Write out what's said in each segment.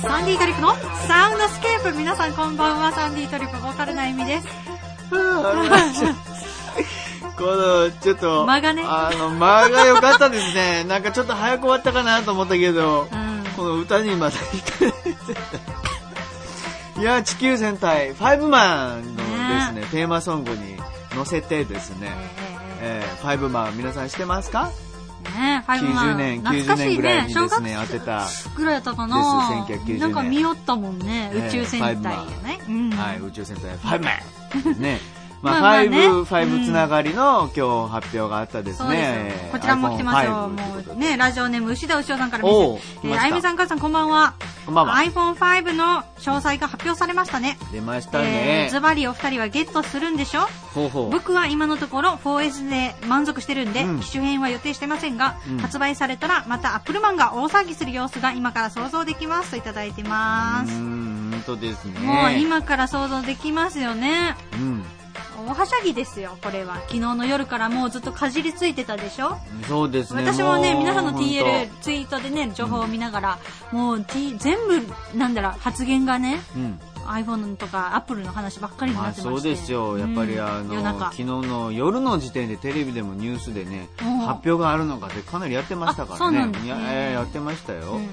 サンディートリップのサウンドスケープ。皆さんこんばんは、サンディートリップボーカルなイミです。この、ちょっと、間がねあの、間が良かったですね。なんかちょっと早く終わったかなと思ったけど、うん。この歌にまた惹かれてた。いや、地球戦隊、ファイブマンのですね、テーマソングに乗せてですね、ええーファイブマン皆さん知ってますか？ーねファイブマン ?90 年、懐か90しい年ぐらいにです小学ね、当てた、ぐらいやったかなです1990年なんか見よったもんね、ええ宇宙戦隊やね。うん。はい、宇宙戦隊、ファイブマンね。まあ、まあまあねファイブ、ファイブつながりの今日発表があったですそうです。こちらも来てますよ。iPhone5 もうね、ラジオネーム、牛田牛尾さんからおう見て。来ましたえーあゆみさん、母さん、こんばんは。こんばんは。iPhone5 の詳細が発表されましたね。出ましたえねー。ズバリお二人はゲットするんでしょ？ほうほう。僕は今のところ 4S で満足してるんで、うん機種変は予定してませんが、うん発売されたらまたアップルマンが大騒ぎする様子が今から想像できますといただいてます。ん、本当ですね。もう今から想像できますよね。うん。大はしゃぎですよ、これは。昨日の夜からもうずっとかじりついてたでしょ？そうですね。私もね、う皆さんの本 TL ツイートでね、情報を見ながら、もう、T、全部、なんだろう、発言がね、当うん。iPhone とか Apple の話ばっかりにまあなってまして。そうですよ。やっぱりうんあの、昨日の夜の時点でテレビでもニュースでね、うん。発表があるのかってかなりやってましたからね。あそうなんですねいや、ってましたよ。うんうん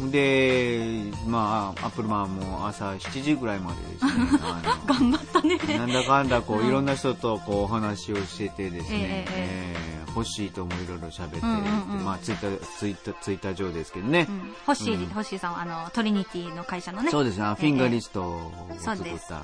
うん。で、まあ、アップルマンも朝7時ぐらいまでですね、頑張ったね。なんだかんだこう、うん。いろんな人とこうお話をしててですね、えええー欲しいともいろいろ喋って、まあツイッター、ツイッター、ツイッター上ですけどね。うん。ホッシー、うん。ホッシーさんは、あの、トリニティの会社のね。そうですね、フィンガーリストを作った、あ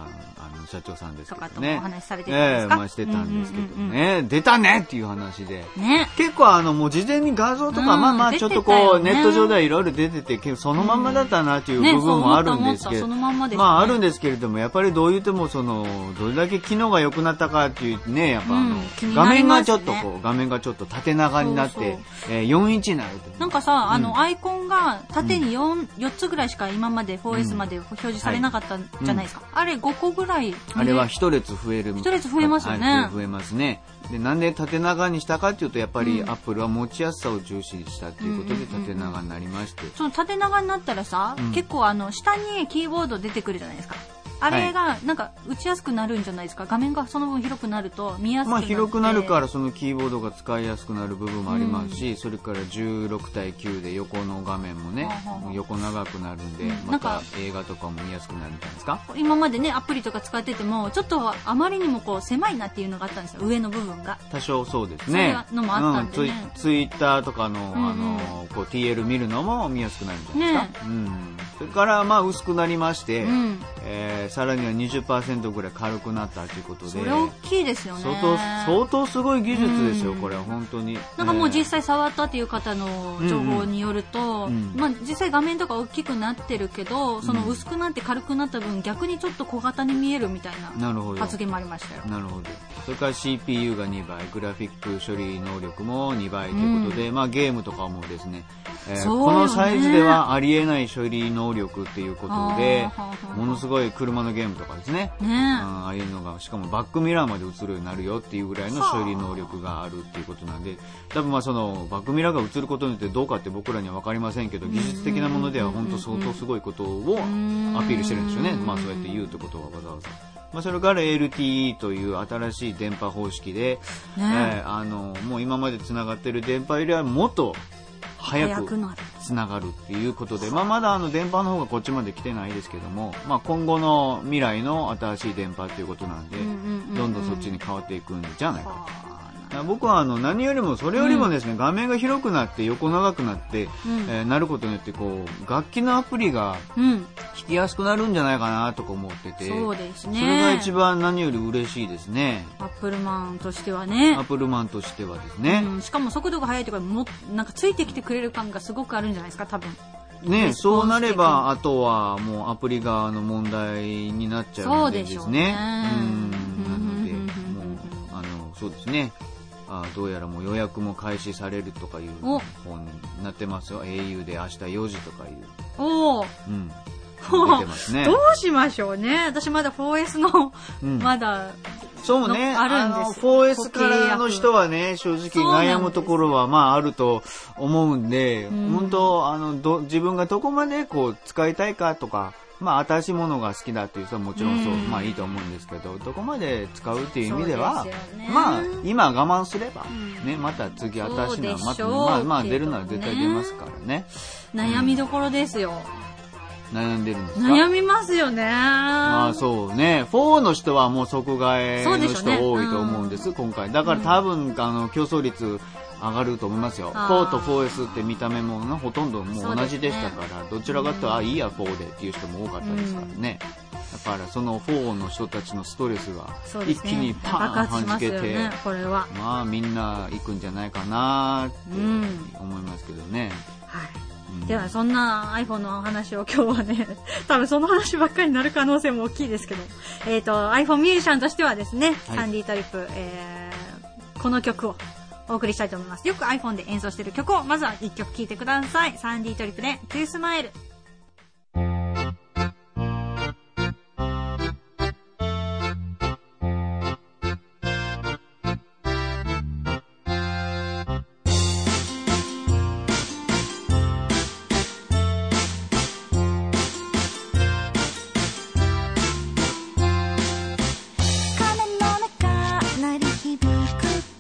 の社長さんですとけどね。かともお話しされてたんですか、ええまあしてたんですけどね。出たねっていう話で。ね。結構あの、もう事前に画像とか、うん。まあまあちょっとこう、ネット上ではいろいろ出てて、結構そのまんまだったなっていうね部分もあるんですけど、のまああるんですけれども、やっぱりどう言ってもその、どれだけ機能が良くなったかっていうね、やっぱあの画面がちょっとこう、画面がちょっと縦長になって、そえー4インチになるなんかさ、あうんの、アイコンが縦に 4, 4つぐらいしか今まで 4S まで表示されなかったんじゃないですか？あれ5個ぐらい、ね。あれは一列増えるみたいな。一列増えますよねはい増えますね。で、なんで縦長にしたかっていうと、やっぱりうんアップルは持ちやすさを重視したっていうことで縦長になりまして。その縦長になったらさ、うん結構あの、下にキーボード出てくるじゃないですか。あれが、なんか、打ちやすくなるんじゃないですか？画面がその分広くなると、見やすくまあなって。広くなるからそのキーボードが使いやすくなる部分もありますし、それから16対9で横の画面もねはあはあ、横長くなるんでうん、まなんかた映画とかも見やすくなるんじゃないですか？今までね、アプリとか使ってても、ちょっとあまりにもこう、狭いなっていうのがあったんですよ。上の部分が。多少そうですね。そういうのもあったんでねうんツイッターとかの、うんうんあの、こう TL 見るのも見やすくなるんじゃないですか？うん。それから、まあ薄くなりまして、うん。えーさらには20%ぐらい軽くなったということで、それ大きいですよね。相当、相当すごい技術ですよ、うんこれは本当に。なんかもう実際、際触ったっていう方の情報によると、うんうんまあ実際画面とか大きくなってるけど、そのうん薄くなって軽くなった分逆にちょっと小型に見えるみたいな。発言もありましたよ。なるほど。それから CPU が2倍、グラフィック処理能力も2倍ということで、まあゲームとかもですね、えーねこのサイズではありえない処理能力っていうことでものすごい車のゲームとかですね、ねうんああいうのが、しかもバックミラーまで映るようになるよっていうぐらいの処理能力があるっていうことなんで、多分まあそのバックミラーが映ることによってどうかって僕らには分かりませんけど、技術的なものでは本当相当すごいことをアピールしてるんですよね。まあそうやって言うってことはわざわざ。まあそれから LTE という新しい電波方式で、ねえーあの、もう今まで繋がってる電波よりはもっと早く。つながるっていうことで、まあ、まだあの電波の方がこっちまで来てないですけども、まあ、今後の未来の新しい電波っていうことなんで、どんどんそっちに変わっていくんじゃないかはあだから僕はあの何よりもそれよりもですね、画面が広くなって横長くなって、うん。えーなることによってこう楽器のアプリがうん。弾きやすくなるんじゃないかなとか思っててそうですね。それが一番何より嬉しいですねアップルマンとしてはねアッ。プルマンとしてはですね、うん、しかも速度が速いとかもなんかついてきてくれる感がすごくあるんじゃないですか多分ね、そうなれば、あとはもうアプリ側の問題になっちゃうんでですね。そうでしょうねうん。なので、うんもう、あの、そうですね。あどうやらもう予約も開始されるとかいうお本になってますよ。au で明日4時とかいう。おお、うん。出てますね。ど。うしましょうね。私まだ 4S の、うん。まだそうね。あるんです。あの 4S からの人はね、正直悩むところはまああると思うんで、ん。本当、あの、ど、自分がどこまでこう使いたいかとか、まあ新しいものが好きだっていう人はもちろんそう、うん。まあいいと思うんですけど、どこまで使うっていう意味ではでね、まあ今我慢すれば、ん。ね、また次新しいのはま、まあまあ出るのは絶対出ますからね。悩みどころですよ。悩んでるんですか？悩みますよね。まあそうね。4の人はもう即替えの人多いと思うんです、今回。だから多分、あの、競争率上がると思いますよ。あー4と 4S って見た目もねほとんどもう同じでしたから、どちらかとあ、いいや、4でっていう人も多かったですからね。だからその4の人たちのストレスが一気にパ爆ーンはじけて、ね、これは。まあみんな行くんじゃないかなってうん思いますけどね。はい。うんでは、そんな iPhone のお話を今日はね、多分その話ばっかりになる可能性も大きいですけど、えっ、と、iPhone ミュージシャンとしてはですね、はいサンディトリップ、えー、この曲をお送りしたいと思います。よく iPhone で演奏してる曲を、まずは1曲聴いてください。サンディトリップで、トゥースマイル。く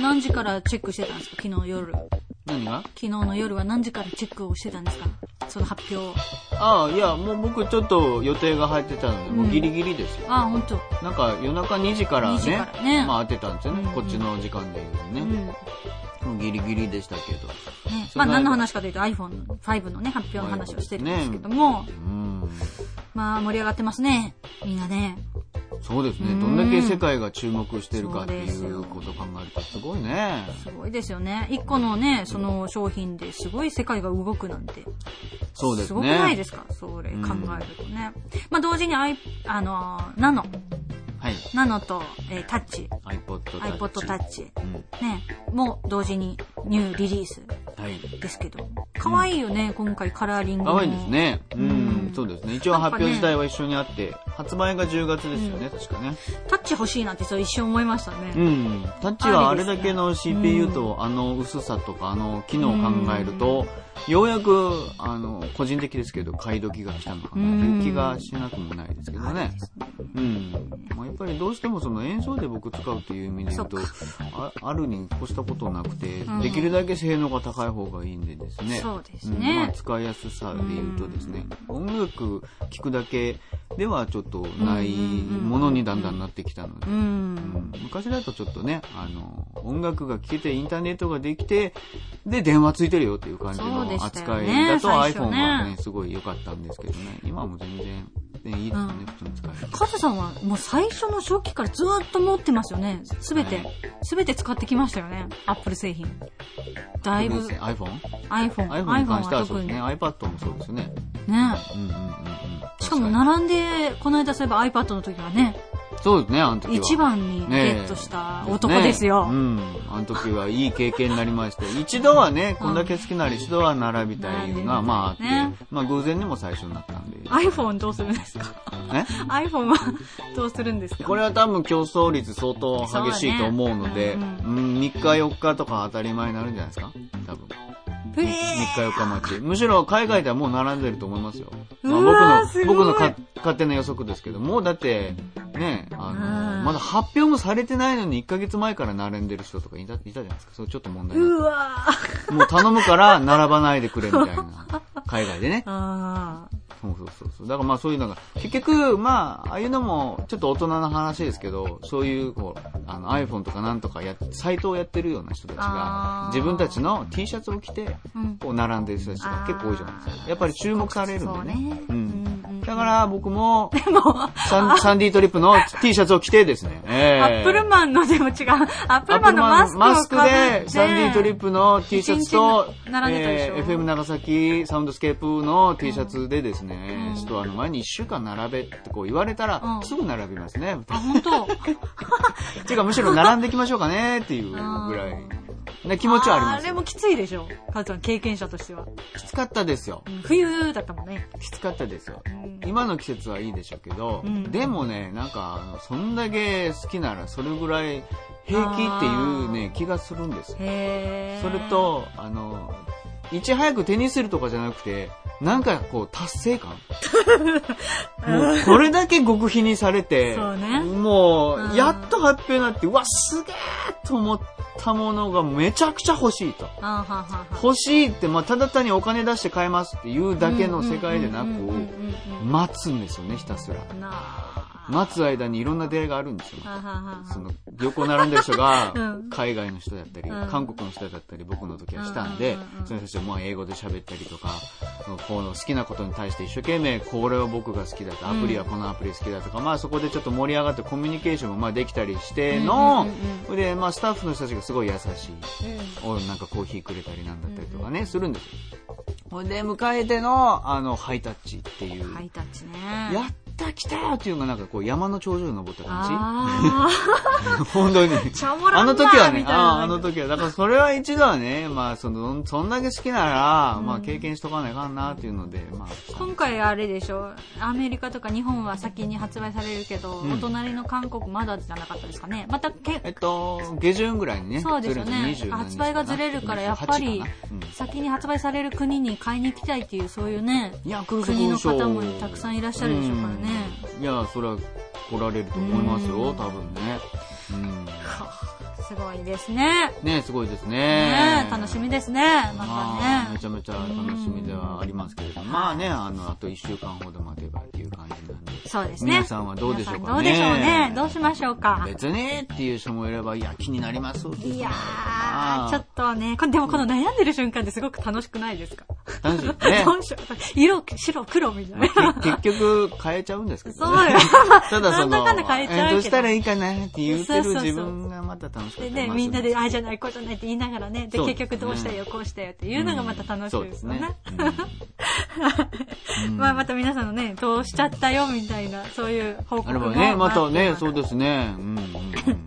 何時からチェックしてたんですか昨日夜？何が？昨日の夜は何時からチェックをしてたんですか？その発表。ああ、いや、もう僕ちょっと予定が入ってたので、もうギリギリですよ。あ、本当。なんか夜中2時から2時ねからね、まあ当てたんですよね、うんこっちの時間で言うとね。うん。ね、もうギリギリでしたけど。そまあ何の話かというと iPhone5 のね、発表の話をしてるんですけども、うん。まあ盛り上がってますね。みんなね。そうですね。うんどんだけ世界が注目してるかっていそうことを考えるとすごいね。すごいですよね。一個のね、その商品ですごい世界が動くなんて。そうですね。すごくないですか？それ考えるとね。まあ同時に i、あの、ナノ、はい。ナノと、えータッチ、iPod Touch。iPod Touch、うん。ね、もう同時にニューリリースはい。ですけど。可愛いよね、今回カラーリングも。可愛いですね。ううんん。そうですね。一応発表自体は一緒にあって、発売が10月ですよね、確かね。タッチ欲しいなってそう一瞬思いましたうね。ん。タッチはあれだけの CPU とあの薄さとかあの機能を考えると、ようやく、あの、個人的ですけど、買い時が来たのかなという気がしなくもないですけどね。うん。まあ、やっぱりどうしてもその演奏で僕使うという意味で言うと、ああるに越したことなくて、うんできるだけ性能が高い方がいいんでですね。そうですんまねあ、。使いやすさで言うとですね、音楽聴くだけではちょっとないものにだんだんなってきたので。う、。うん。ん昔だとちょっとね、あの、音楽が聴けて、インターネットができて、で、電話ついてるよっていう感じの扱いねだと最初 iPhone ねがね、すごい良かったんですけどね、今はもう全然、ね、いいですよね、うん普通に使える。カズさんはもう最初の初期からずっと持ってますよね。すべてはい、すべて使ってきましたよね。アップル製品。だいぶ、iPhone?iPhone iPhone。に関してはは特に。そうですね。ね。iPad もそうですよね。うんうんうんうん。しかも並んで、この間そういえば iPad の時はね、そうですね、あの時は。一番にゲットした男ですよ。ねうん。あの時はいい経験になりまして、一度はね、こんだけ好きなら一度は並びたいのが、うんまああって、ねまあ偶然にも最初になったんで。iPhone どうするんですか？ね ?iPhone はどうするんですか？これは多分競争率相当激しいと思うので、うん、3日4日とか当たり前になるんじゃないですか？多分。へ3日4日待ち。むしろ海外ではもう並んでると思いますよ。まあ、僕の、僕のか勝手な予測ですけど、もうだって、ね、あの、うんまだ発表もされてないのに1ヶ月前から並んでる人とかいたいたじゃないですか。それちょっと問題うわもう頼むから並ばないでくれみたいな。海外でね。あそうそうそうそう。だからまあそういうのが、結局、まあ、ああいうのも、ちょっと大人の話ですけど、そういう、こう、あの iPhone とかなんとかや、サイトをやってるような人たちが自分たちの T シャツを着て。こう、並んでる人たちが結構多いじゃないですか。やっぱり注目されるんでね。うん。うんだから僕も、サンサンディートリップの T シャツを着てですね、えアップルマンのでも違う。アップルマンのマスクをマスクで、サンディートリップの T シャツとえー FM 長崎サウンドスケープの T シャツでですね、うんストアの前に1週間並べってこう言われたら、うんすぐ並びますね。あ、本当。っていうかむしろ並んでいきましょうかねっていうぐらいな気持ちはありますあれ。もきついでしょ。カズさん、経験者としては。きつかったですよう。ん冬だったもんね。きつかったですよ。うん今の季節はいいでしょうけど、うんでもね、なんか、そんだけ好きならそれぐらい平気っていうね、気がするんですよ。それ、と、あの、いち早く手にするとかじゃなくて、なんかこう達成感？もうこれだけ極秘にされて、ね。もうやっと発表になって、うわ、すげーと思ったものがめちゃくちゃ欲しいと。欲しいって、まあ、ただ単にお金出して買えますっていうだけの世界でなく待つんですよね、ひたすら。待つ間にいろんな出会いがあるんですよ。はははその、横並んでる人が うん、海外の人だったり、うん韓国の人だったり、僕の時はしたんでその人たちはもう英語で喋ったりとか、この好きなことに対して一生懸命、これを僕が好きだと、アプリはこのアプリ好きだとか、まあそこでちょっと盛り上がってコミュニケーションもまあできたりしてので、まあスタッフの人たちがすごい優しい。なんかコーヒーくれたりなんだったりとかね、するんですよ。ほんで、迎えての、あの、ハイタッチっていう。ハイタッチね。やった来たよっていうのがなんかこう山の頂上に登った感あじ 本当に。あの時はねあああの時は。だからそれは一度はね、まあその、そんだけ好きなら、まあ経験しとかないかんなっていうので、まあ。今回あれでしょ？アメリカとか日本は先に発売されるけど、うん。お隣の韓国まだじゃなかったですかね？またけえっと、下旬ぐらいにね。そうですよね。ずれて27発売がずれるからやっぱり28かな。うん。先に発売される国に買いに行きたいっていうそういうね国の方もたくさんいらっしゃるでしょうからね、うんいや、それは来られると思いますよ、うん多分ね。うん。すごいですね。ね、すごいですねね。楽しみですね。ままあ、たね。めちゃめちゃ楽しみではありますけれども、まあね、あの、あと1週間ほど待てばっていう感じ。そうですね。皆さんはどうでしょうかね。どうでしょうね。どうしましょうか。別にっていう人もいれば、いや、気になります。いやー、ちょっとね、でもこの悩んでる瞬間ってすごく楽しくないですか？楽 しいね。色、白、黒みたいな。け結局変えちゃうんですけどそうよ。ただその、なんだかんだ変えちゃうけど。うしたらいいかなって言ってる自分がまた楽しかったでりね、みんなで、ああじゃない、こうじゃないって。言いながらね、で、結局どうしたよ、こうしたよっていうのがまた楽しいですよね。まあ、また皆さんのね、どうしちゃったよ、みたいな、そういう報告もあればね、またね、そうですね。うんうんうん。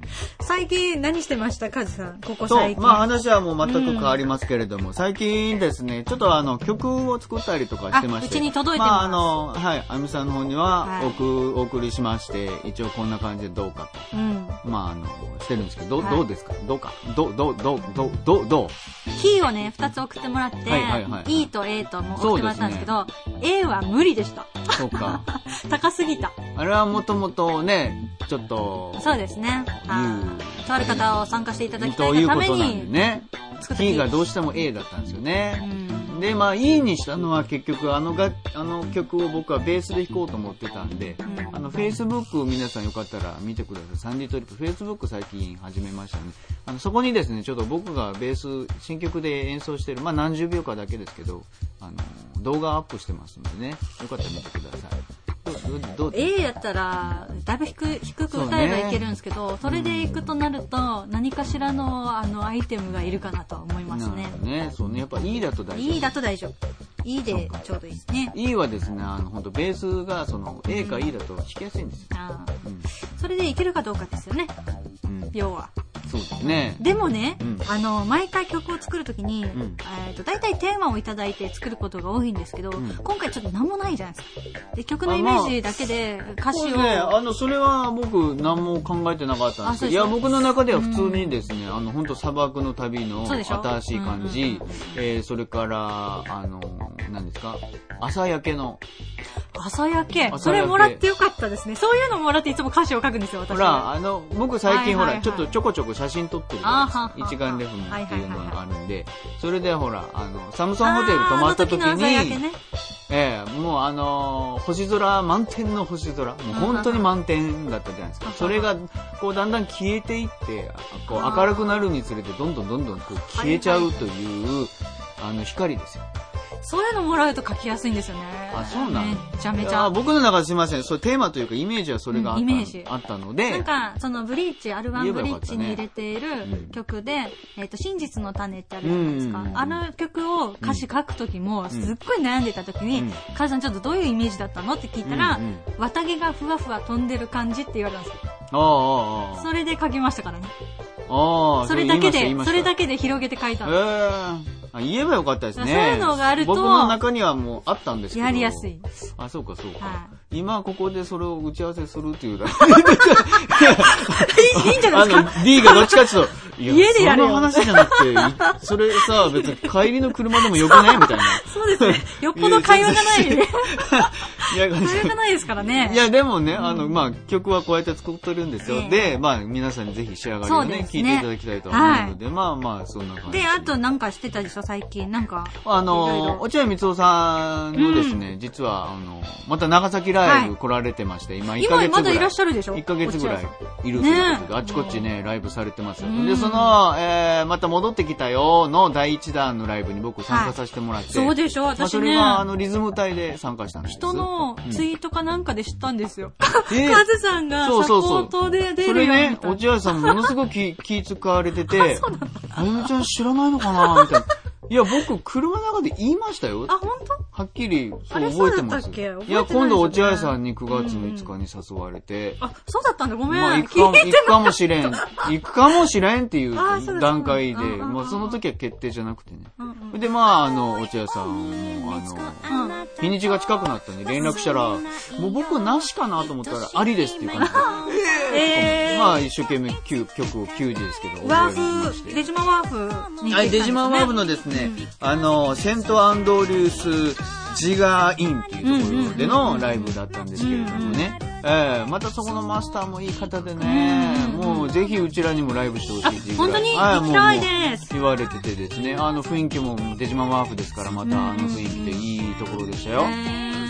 最近何してました？カズさん、ここ最近。まあ話はもう全く変わりますけれども、最近ですね、ちょっとあの、曲を作ったりとかしてまして。あうちに届いてますまああの、はい、あみさんの方にははいお送りしまして、一応こんな感じでどうかと。うん。まああの、してるんですけど、どうはいどうですか？どうか？どう、どう、どう、どう、どう、どう？キーをね、二つ送ってもらって、はいはいはいはい E と A とも送ってもらったんですけど、A は無理でした。そうか。高すぎた。あれはもともとね、ちょっと、そうですね。はいとある方を参加していただきたといがためいうことなんでに、ね。キーがどうしても A だったんですようね。ん。で、まあ、E にしたのは結局あのが、あの曲を僕はベースで弾こうと思ってたんで、うんあの、Facebook 皆さんよかったら見てください。サンディトリップ、Facebook 最近始めましたね。あの、そこにですね、ちょっと僕がベース、新曲で演奏してる、まあ何十秒かだけですけど、あの、動画アップしてますのでね、よかったら見てください。ど、どう、A やったら、だいぶ低く低く歌えばいけるんですけど、そ,、れでいくとなると、何かしらの、あの、アイテムがいるかなとは思いますね。ね。そうね。やっぱ E だと大丈夫。E だと大丈夫。E でちょうどいいですね。E はですね、あの、本当ベースが、その、A か E だと弾きやすいんですよ。あうん。それでいけるかどうかですよね、うん。要は。そうですね。でもね、うん。あの、毎回曲を作るときに、ん。えっと、大体テーマをいただいて作ることが多いんですけど、ん。今回ちょっと何もないじゃないですか。で、曲のイメージだけで歌詞を、そうね、あの、それは僕何も考えてなかったんですけど、いや、僕の中では普通にですね、あの、本当砂漠の旅の新しい感じ。えーそれから、あの、何ですか、朝焼けの、朝焼け。それもらってよかったですね。そういうのもらっていつも歌詞を書くんですよ、私。ほら、あの、僕最近ほら、ちょっとちょこちょこ写真撮ってるじゃないですか。一眼レフもっていうのがあるんで、それでほら、あの、サムソンホテル泊まった時にね、ええもうあのー星空、満天の星空、もう本当に満天だったじゃないですか。それが、こうだんだん消えていって、こう明るくなるにつれてどんどんどんどんこう消えちゃうという、あの光ですよ。そういうのもらうと書きやすいんですよね。あそうなの？めちゃめちゃ。僕の中ですいません。それテーマというかイメージはそれがあった,、うんイメージあったので、なんか、そのブリーチ、アルバムブリーチに入れているうん曲で、えっ、と、真実の種ってあるじゃないですか。うんあの曲を歌詞書くときも、すっごい悩んでたときに、うんカズさんちょっとどういうイメージだったの？って聞いたら、うんうん綿毛がふわふわ飛んでる感じって言われたんですよ。ああ、それで書きましたからね。ああ、それだけで、それだけで広げて書いたえの。えあ言えばよかったですね。そういうのがあると僕の中にはもうあったんですけど。やりやすい。あ、そうか、そうか。は今ここでそれを打ち合わせするっていうだ いいいんじゃないですか？あの、D がどっちかっていうと、いや家でやれよその話じゃなくて、いそれさ、別に帰りの車でもよくないみたいな。そうですね。よっぽど会話がない。会 いや、話がないですからね。いや、でもね、あの、まあ、曲はこうやって作ってるんですよ。ええで、まあ、皆さんにぜひ仕上がりをね、ね聞いていただきたいと思うので、まあまあ、そんな感じで、あとなんかしてたでしょ、最近。なんか。あの、ろ落合光夫さんのですね、実は、あの、また長崎ライブ来られてまして、今1ヶ月ぐらい。今まだいらっしゃるでしょ？1ヶ月ぐらいいるということで、あちこちね、ライブされてますで、その、えー、また戻ってきたよの第一弾のライブに僕参加させてもらって。そうでしょ、まあ、私ね。それは、あの、リズム隊で参加したんです。人のツイートかなんかで知ったんですよ。え カズさんがサポートで出それね。落合さんものすごく気気使われてて、あゆみちゃん知らないのかなみたいな。いや、僕、車の中で言いましたよ。あ、本当？はっきり、そう覚えてます。いいや、今度落合さんに9月の5日に誘われて、あ、そうだったんだ。ごめん。まあ、行くか行くかもしれん。行くかもしれんっていう段階で、そうだうんうんうんもうその時は決定じゃなくてね。で、まあ、あの、落合さんも、あの、うん日にちが近くなったんで連絡したら、もう僕なしかなと思ったら、ありですっていう感じで。えー、まあ、一生懸命曲を9時ですけど、ワーフ。デジマワーフにね。はい、デジマンワーブのですね、あの、セントアンドリュースジガーインっていうところでのライブだったんですけれどもね。ええまたそこのマスターもいい方でね、もうぜひうちらにもライブしてほしいっていう本当にはい行きたいです。言われててですね、あの雰囲気も出島ワーフですから、またあの雰囲気でいいところでしたよ。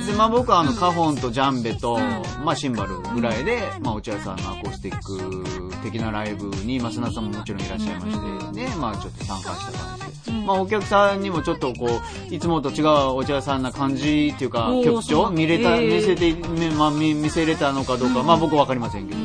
で、まあ僕はあの、カホンとジャンベと、まあシンバルぐらいで、まあお茶屋さんのアコースティック的なライブに、増田さんももちろんいらっしゃいまして、で、まあちょっと参加した感じで。まあお客さんにもちょっとこう、いつもと違うお茶屋さんな感じっていうか曲調見れた、見せて、みまあ見見せれたのかどうか、まあ僕わかりませんけど。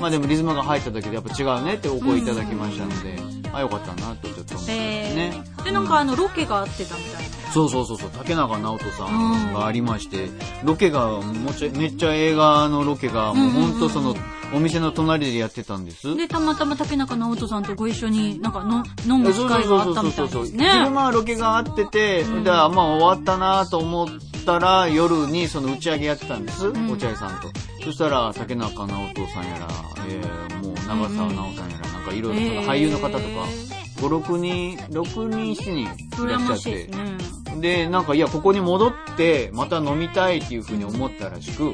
まあでもリズムが入っただけでやっぱ違うねってお声いただきましたので、あ、よかったなとちょっと思ってますね。えー、で、なんかあの、ロケがあってたみたいな。そうそうそうそう、竹中直人さんがありまして、ロケがもちゃめっちゃ映画のロケがもう本当そのお店の隣でやってたんです。で、たまたま竹中直人さんとご一緒になんかの飲む機会があったみたいですね。昼間はロケがあってて、で、まあ終わったなと思ったら夜にその打ち上げやってたんです、ん。お茶屋さんと。そしたら竹中直人さんやら、えー、もう長澤直さんやら、なんかいろいろ俳優の方とか、5、6人、6人、7人いらっしゃっ羨ましいです。ね。で、なんか、いや、ここに戻って、また飲みたいっていうふうに思ったらしく、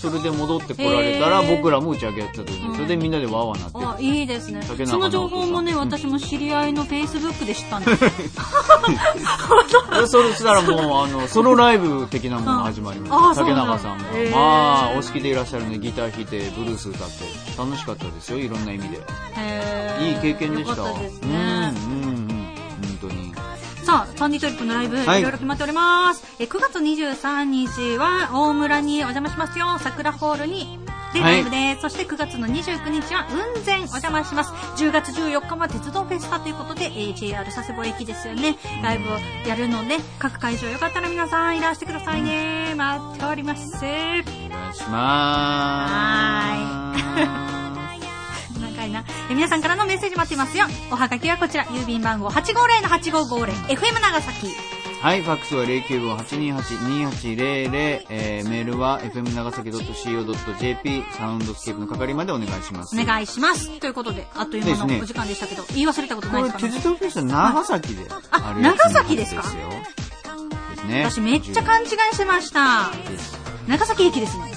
それで戻ってこられたら、僕らも打ち上げやってたというそれでみんなでわーわーなってあ、いいですねその情報もね、私も知り合いのフェイスブックで知ったんです。で それしたらもう、あの、ソロライブ的なものが始まりまああした。竹中さんも。まあ、お好きでいらっしゃるね、ギター弾いて、ブルース歌って、楽しかったですよ、いろんな意味で。いい経験でした。よかったですうん、うん、ね。うん。さあ、サンディトリップのライブ、いはいろいろ決まっております。え9月23日は大村にお邪魔しますよ。桜ホールに。で、はいライブです。そして9月の29日は雲仙お邪魔します。10月14日は鉄道フェスタということで、えー JR 佐世保駅ですよね。ライブをやるので、各会場よかったら皆さんいらしてくださいね。待っております。お願いしまーす。長いな。え皆さんからのメッセージ待っていますよ。おはがきはこちら、郵便番号850-8550、FM 長崎。はい、ファックスは095-828-2800、えー、メールは fm 長崎 .co.jp サウンドスケープの係までお願いします。お願いします。ということで、あっという間のお時間でしたけど、言い忘れたことないこれ、ですか？ね鉄道フェスは長崎でああるやつ長崎ですかですね。私めっちゃ勘違いしてました。長崎駅ですね。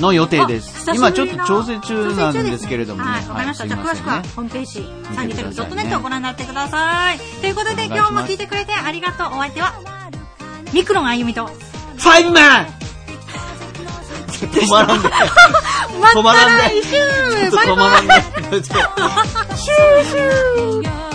の予定です今ちょっと調整中なんですけれどもね。はい、わかりました。じゃあ詳しくはねホームページ、サンディテレビ .net をご覧になってください。ということで今日も聞いてくれてありがとう。お相手は、ミクロンあゆみと、ファイブマン止まらんで。止まらんで。止まらんで。シューシュー